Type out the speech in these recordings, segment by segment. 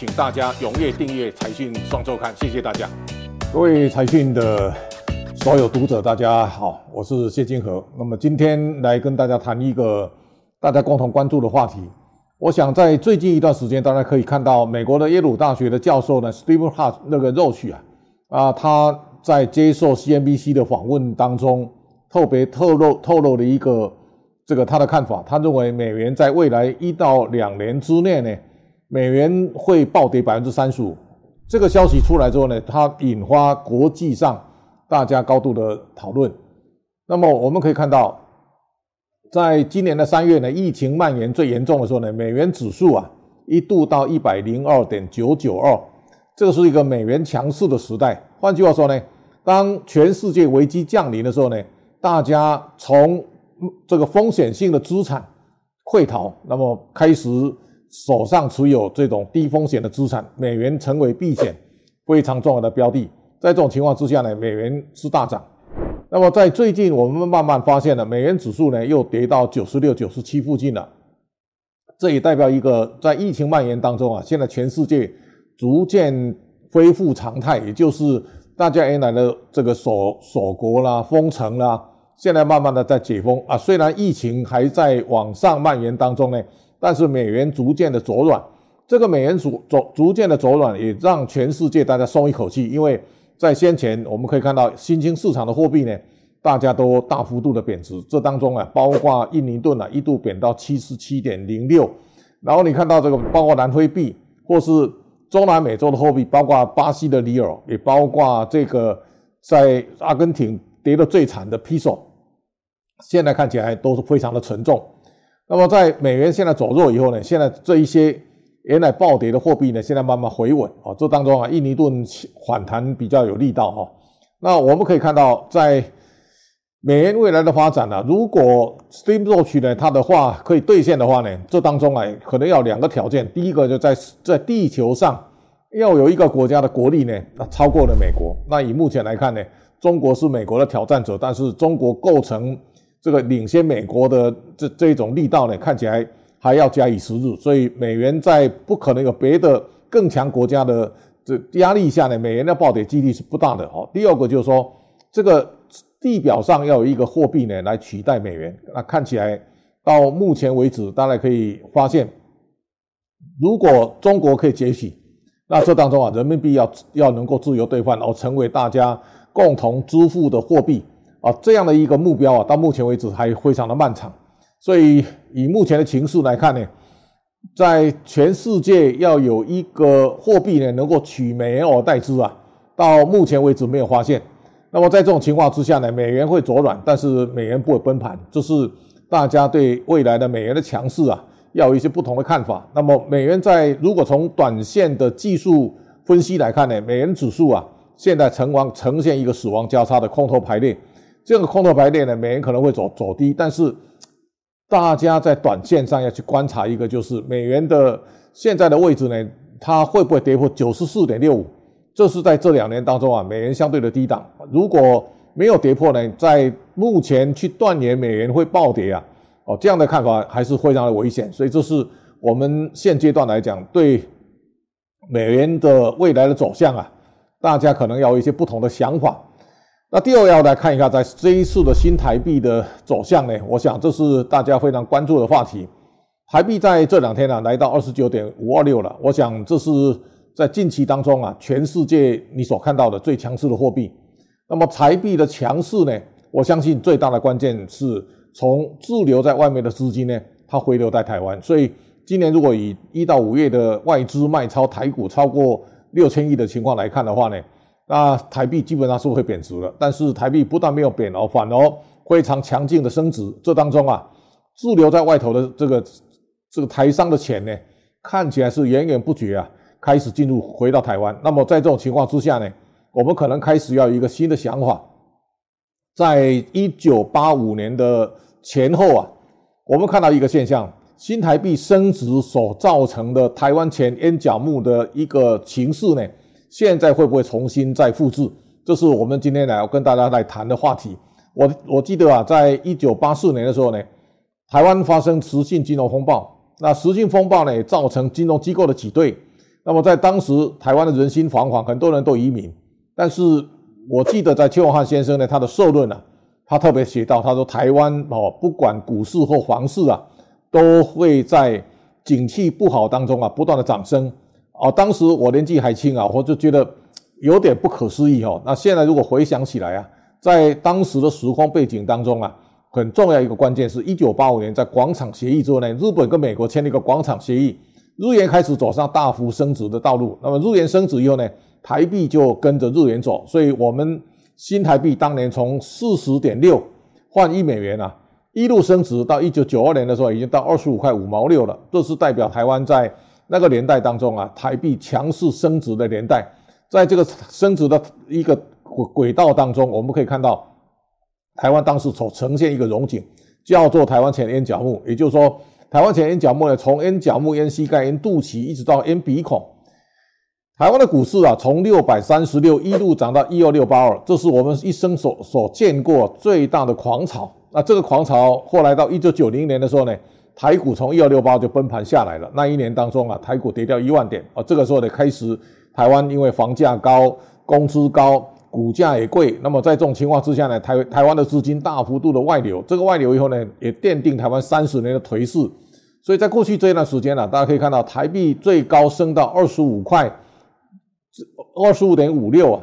请大家踊跃订阅财讯双周刊，谢谢大家。各位财讯的所有读者，大家好，我是谢金河。那么今天来跟大家谈一个大家共同关注的话题。我想在最近一段时间，大家可以看到美国的耶鲁大学的教授呢，Stephen Hart 那个 Roach 啊，啊，他在接受 CNBC 的访问当中，特别透露透露了一个这个他的看法。他认为美元在未来一到两年之内呢，美元会暴跌百分之三十五。这个消息出来之后呢，它引发国际上大家高度的讨论。那么我们可以看到。在今年的三月呢，疫情蔓延最严重的时候呢，美元指数啊一度到一百零二点九九二，这个是一个美元强势的时代。换句话说呢，当全世界危机降临的时候呢，大家从这个风险性的资产溃逃，那么开始手上持有这种低风险的资产，美元成为避险非常重要的标的。在这种情况之下呢，美元是大涨。那么在最近，我们慢慢发现了美元指数呢又跌到九十六、九十七附近了。这也代表一个在疫情蔓延当中啊，现在全世界逐渐恢复常态，也就是大家原来的这个锁锁国啦、封城啦，现在慢慢的在解封啊。虽然疫情还在往上蔓延当中呢，但是美元逐渐的走软。这个美元逐走逐渐的走软，也让全世界大家松一口气，因为。在先前，我们可以看到新兴市场的货币呢，大家都大幅度的贬值。这当中啊，包括印尼盾啊，一度贬到七十七点零六。然后你看到这个，包括南非币，或是中南美洲的货币，包括巴西的里尔，也包括这个在阿根廷跌得最惨的 p i s o 现在看起来都是非常的沉重。那么在美元现在走弱以后呢，现在这一些。原来暴跌的货币呢，现在慢慢回稳啊。这当中啊，印尼盾反弹比较有力道哈。那我们可以看到，在美元未来的发展呢，如果 Steam 做取呢，它的话可以兑现的话呢，这当中啊，可能要两个条件。第一个就在在地球上要有一个国家的国力呢，那超过了美国。那以目前来看呢，中国是美国的挑战者，但是中国构成这个领先美国的这这种力道呢，看起来。还要加以时日，所以美元在不可能有别的更强国家的这压力下呢，美元的暴跌几率是不大的。哦，第二个就是说，这个地表上要有一个货币呢来取代美元。那看起来到目前为止，大家可以发现，如果中国可以崛起，那这当中啊，人民币要要能够自由兑换，而成为大家共同支付的货币啊，这样的一个目标啊，到目前为止还非常的漫长。所以，以目前的情势来看呢，在全世界要有一个货币呢，能够取美元而代之啊，到目前为止没有发现。那么在这种情况之下呢，美元会走软，但是美元不会崩盘，这是大家对未来的美元的强势啊，要有一些不同的看法。那么，美元在如果从短线的技术分析来看呢，美元指数啊，现在成亡呈现一个死亡交叉的空头排列，这个空头排列呢，美元可能会走走低，但是。大家在短线上要去观察一个，就是美元的现在的位置呢，它会不会跌破九十四点六五？这是在这两年当中啊，美元相对的低档。如果没有跌破呢，在目前去断言美元会暴跌啊，哦，这样的看法还是非常的危险。所以这是我们现阶段来讲对美元的未来的走向啊，大家可能要有一些不同的想法。那第二要来看一下，在这一次的新台币的走向呢，我想这是大家非常关注的话题。台币在这两天呢，来到二十九点五二六了。我想这是在近期当中啊，全世界你所看到的最强势的货币。那么台币的强势呢，我相信最大的关键是从滞留在外面的资金呢，它回流在台湾。所以今年如果以一到五月的外资卖超台股超过六千亿的情况来看的话呢？那台币基本上是会贬值了，但是台币不但没有贬哦，反而非常强劲的升值。这当中啊，滞留在外头的这个这个台商的钱呢，看起来是源源不绝啊，开始进入回到台湾。那么在这种情况之下呢，我们可能开始要一个新的想法。在一九八五年的前后啊，我们看到一个现象：新台币升值所造成的台湾钱淹脚目的一个情势呢。现在会不会重新再复制？这是我们今天来要跟大家来谈的话题。我我记得啊，在一九八四年的时候呢，台湾发生实性金融风暴。那实性风暴呢，造成金融机构的挤兑。那么在当时台湾的人心惶惶，很多人都移民。但是我记得在邱永汉先生呢，他的社论啊，他特别写到，他说台湾哦，不管股市或房市啊，都会在景气不好当中啊，不断的涨升。哦，当时我年纪还轻啊，我就觉得有点不可思议哦。那现在如果回想起来啊，在当时的时空背景当中啊，很重要一个关键是，一九八五年在广场协议之后呢，日本跟美国签了一个广场协议，日元开始走上大幅升值的道路。那么日元升值以后呢，台币就跟着日元走，所以我们新台币当年从四十点六换一美元啊，一路升值到一九九二年的时候，已经到二十五块五毛六了。这是代表台湾在。那个年代当中啊，台币强势升值的年代，在这个升值的一个轨轨道当中，我们可以看到台湾当时所呈现一个荣景，叫做台湾前烟角木，也就是说，台湾前烟角木呢，从烟角木、烟膝盖、烟肚脐一直到烟鼻孔，台湾的股市啊，从六百三十六一路涨到一二六八二，这是我们一生所所见过最大的狂潮。那这个狂潮后来到一九九零年的时候呢？台股从一二六八就崩盘下来了。那一年当中啊，台股跌掉一万点啊。这个时候呢，开始台湾因为房价高、工资高、股价也贵。那么在这种情况之下呢，台台湾的资金大幅度的外流。这个外流以后呢，也奠定台湾三十年的颓势。所以在过去这一段时间呢，大家可以看到台币最高升到二十五块，二十五点五六啊。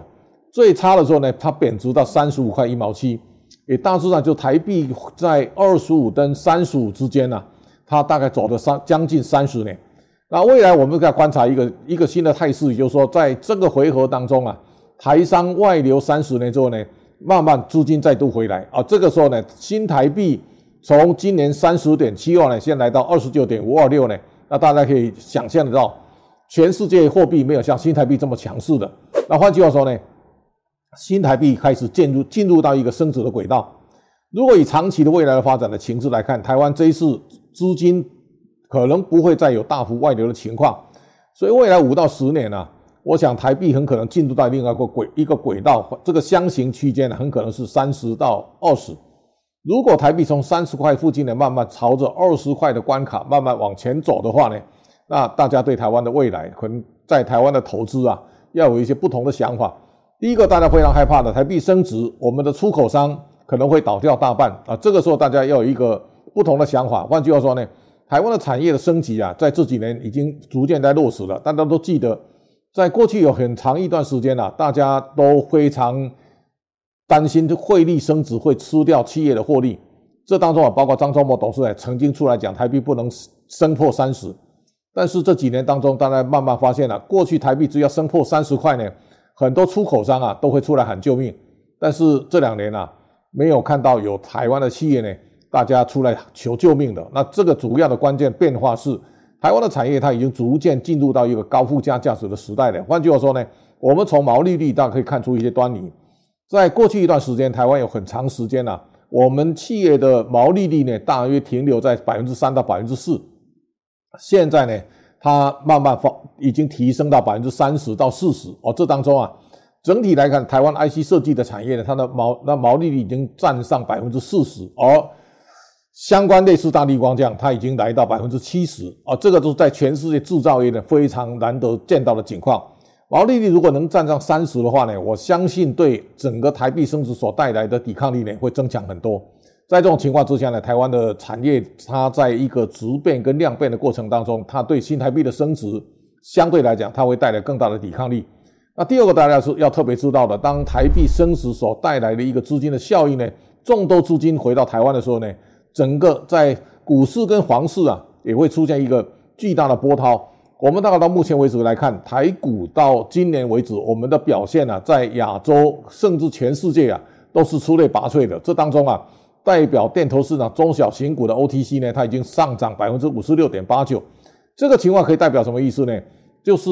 最差的时候呢，它贬值到三十五块一毛七。也大致上就台币在二十五跟三十五之间呢。它大概走了三将近三十年，那未来我们再观察一个一个新的态势，也就是说，在这个回合当中啊，台商外流三十年之后呢，慢慢资金再度回来啊，这个时候呢，新台币从今年三十点七二呢，先来到二十九点五二六呢，那大家可以想象得到，全世界货币没有像新台币这么强势的。那换句话说呢，新台币开始进入进入到一个升值的轨道。如果以长期的未来的发展的情势来看，台湾这一次。资金可能不会再有大幅外流的情况，所以未来五到十年呢，我想台币很可能进入到另外一个轨一个轨道，这个箱型区间呢，很可能是三十到二十。如果台币从三十块附近呢，慢慢朝着二十块的关卡慢慢往前走的话呢，那大家对台湾的未来，可能在台湾的投资啊，要有一些不同的想法。第一个，大家非常害怕的，台币升值，我们的出口商可能会倒掉大半啊，这个时候大家要有一个。不同的想法，换句话说呢，台湾的产业的升级啊，在这几年已经逐渐在落实了。大家都记得，在过去有很长一段时间啊，大家都非常担心汇率升值会吃掉企业的获利。这当中啊，包括张忠谋董事长曾经出来讲，台币不能升破三十。但是这几年当中，大家慢慢发现了，过去台币只要升破三十块呢，很多出口商啊都会出来喊救命。但是这两年啊，没有看到有台湾的企业呢。大家出来求救命的，那这个主要的关键变化是，台湾的产业它已经逐渐进入到一个高附加价值的时代了。换句话说呢，我们从毛利率大家可以看出一些端倪。在过去一段时间，台湾有很长时间呢，我们企业的毛利率呢大约停留在百分之三到百分之四，现在呢，它慢慢发已经提升到百分之三十到四十。哦，这当中啊，整体来看，台湾 IC 设计的产业呢，它的毛那毛利率已经占上百分之四十，而相关类似大力光这样，它已经来到百分之七十啊，这个都是在全世界制造业的非常难得见到的情况。毛利率如果能占上三十的话呢，我相信对整个台币升值所带来的抵抗力呢会增强很多。在这种情况之下呢，台湾的产业它在一个质变跟量变的过程当中，它对新台币的升值相对来讲，它会带来更大的抵抗力。那第二个大家是要特别知道的，当台币升值所带来的一个资金的效应呢，众多资金回到台湾的时候呢。整个在股市跟房市啊，也会出现一个巨大的波涛。我们大概到目前为止来看，台股到今年为止，我们的表现呢，在亚洲甚至全世界啊，都是出类拔萃的。这当中啊，代表电投市场中小型股的 OTC 呢，它已经上涨百分之五十六点八九。这个情况可以代表什么意思呢？就是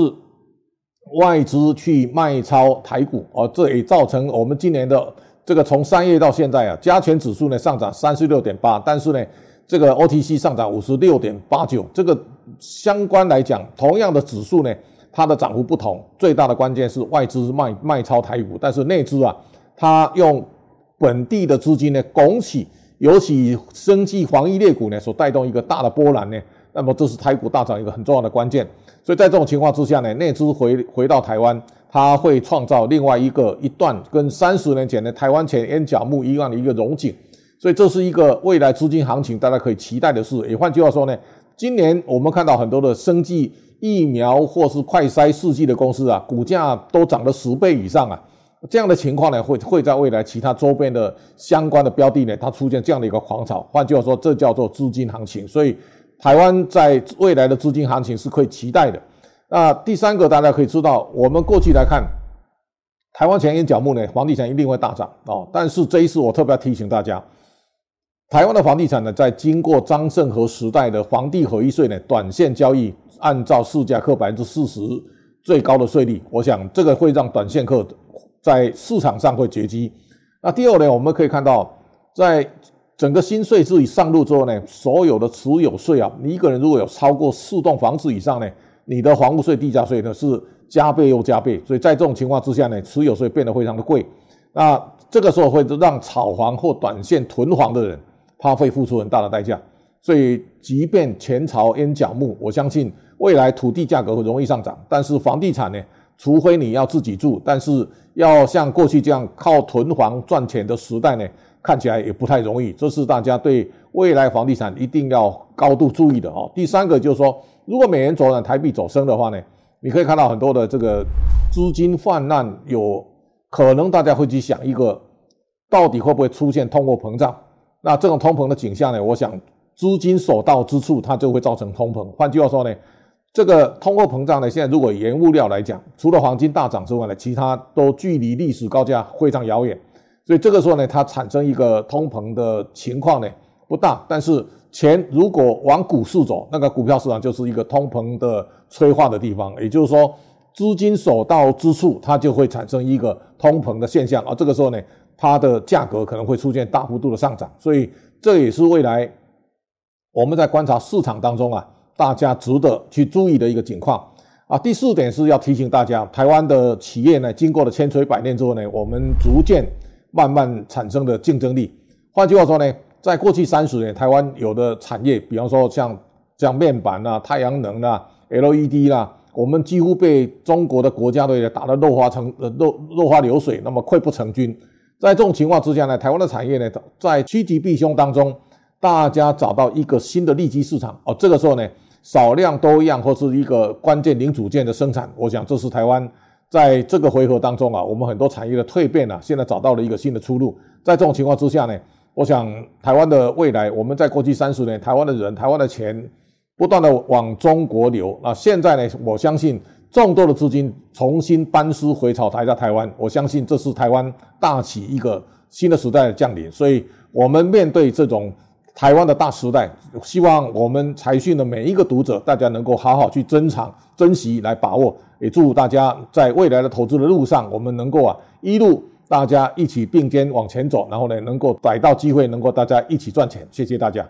外资去卖超台股，而这也造成我们今年的。这个从三月到现在啊，加权指数呢上涨三十六点八，但是呢，这个 OTC 上涨五十六点八九。这个相关来讲，同样的指数呢，它的涨幅不同。最大的关键是外资卖卖超台股，但是内资啊，它用本地的资金呢拱起，尤其生技防疫类股呢所带动一个大的波澜呢，那么这是台股大涨一个很重要的关键。所以在这种情况之下呢，内资回回到台湾，它会创造另外一个一段跟三十年前的台湾前烟角木一样的一个融景。所以这是一个未来资金行情，大家可以期待的事。也换句话说呢，今年我们看到很多的生技疫苗或是快筛试剂的公司啊，股价都涨了十倍以上啊。这样的情况呢，会会在未来其他周边的相关的标的呢，它出现这样的一个狂潮。换句话说，这叫做资金行情。所以台湾在未来的资金行情是可以期待的。那第三个，大家可以知道，我们过去来看，台湾前沿角木呢，房地产一定会大涨哦。但是这一次，我特别要提醒大家。台湾的房地产呢，在经过张盛和时代的房地合一税呢，短线交易按照市价扣百分之四十最高的税率，我想这个会让短线客在市场上会绝迹。那第二呢，我们可以看到，在整个新税制上路之后呢，所有的持有税啊，你一个人如果有超过四栋房子以上呢，你的房屋税、地价税呢是加倍又加倍。所以在这种情况之下呢，持有税变得非常的贵。那这个时候会让炒房或短线囤房的人。他会付出很大的代价，所以即便前朝烟角木，我相信未来土地价格会容易上涨，但是房地产呢，除非你要自己住，但是要像过去这样靠囤房赚钱的时代呢，看起来也不太容易。这是大家对未来房地产一定要高度注意的哦。第三个就是说，如果美元走软，台币走升的话呢，你可以看到很多的这个资金泛滥，有可能大家会去想一个，到底会不会出现通货膨胀？那这种通膨的景象呢？我想资金所到之处，它就会造成通膨。换句话说呢，这个通货膨胀呢，现在如果原物料来讲，除了黄金大涨之外呢，其他都距离历史高价非常遥远。所以这个时候呢，它产生一个通膨的情况呢不大。但是钱如果往股市走，那个股票市场就是一个通膨的催化的地方。也就是说，资金所到之处，它就会产生一个通膨的现象。而这个时候呢，它的价格可能会出现大幅度的上涨，所以这也是未来我们在观察市场当中啊，大家值得去注意的一个情况啊。第四点是要提醒大家，台湾的企业呢，经过了千锤百炼之后呢，我们逐渐慢慢产生的竞争力。换句话说呢，在过去三十年，台湾有的产业，比方说像像面板啊、太阳能啊、LED 啦，我们几乎被中国的国家队打得落花成呃落落花流水，那么溃不成军。在这种情况之下呢，台湾的产业呢，在趋吉避凶当中，大家找到一个新的利基市场哦。这个时候呢，少量多样或是一个关键零组件的生产，我想这是台湾在这个回合当中啊，我们很多产业的蜕变啊，现在找到了一个新的出路。在这种情况之下呢，我想台湾的未来，我们在过去三十年，台湾的人、台湾的钱不断的往中国流那。现在呢，我相信。众多的资金重新班师回朝台在台湾，我相信这是台湾大起一个新的时代的降临。所以，我们面对这种台湾的大时代，希望我们财讯的每一个读者，大家能够好好去珍藏、珍惜来把握。也祝大家在未来的投资的路上，我们能够啊一路大家一起并肩往前走，然后呢，能够逮到机会，能够大家一起赚钱。谢谢大家。